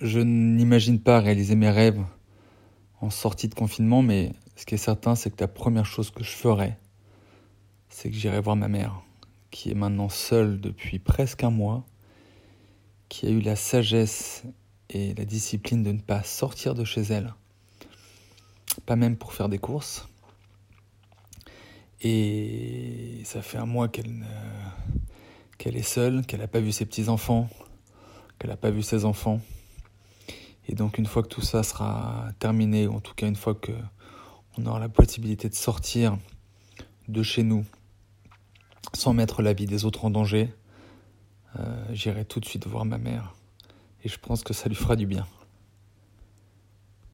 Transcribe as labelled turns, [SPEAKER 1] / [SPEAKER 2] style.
[SPEAKER 1] je n'imagine pas réaliser mes rêves en sortie de confinement, mais ce qui est certain, c'est que la première chose que je ferai, c'est que j'irai voir ma mère, qui est maintenant seule depuis presque un mois, qui a eu la sagesse et la discipline de ne pas sortir de chez elle, pas même pour faire des courses. Et ça fait un mois qu'elle qu'elle est seule, qu'elle n'a pas vu ses petits-enfants, qu'elle n'a pas vu ses enfants. Et donc une fois que tout ça sera terminé, ou en tout cas une fois que on aura la possibilité de sortir de chez nous sans mettre la vie des autres en danger, euh, j'irai tout de suite voir ma mère. Et je pense que ça lui fera du bien.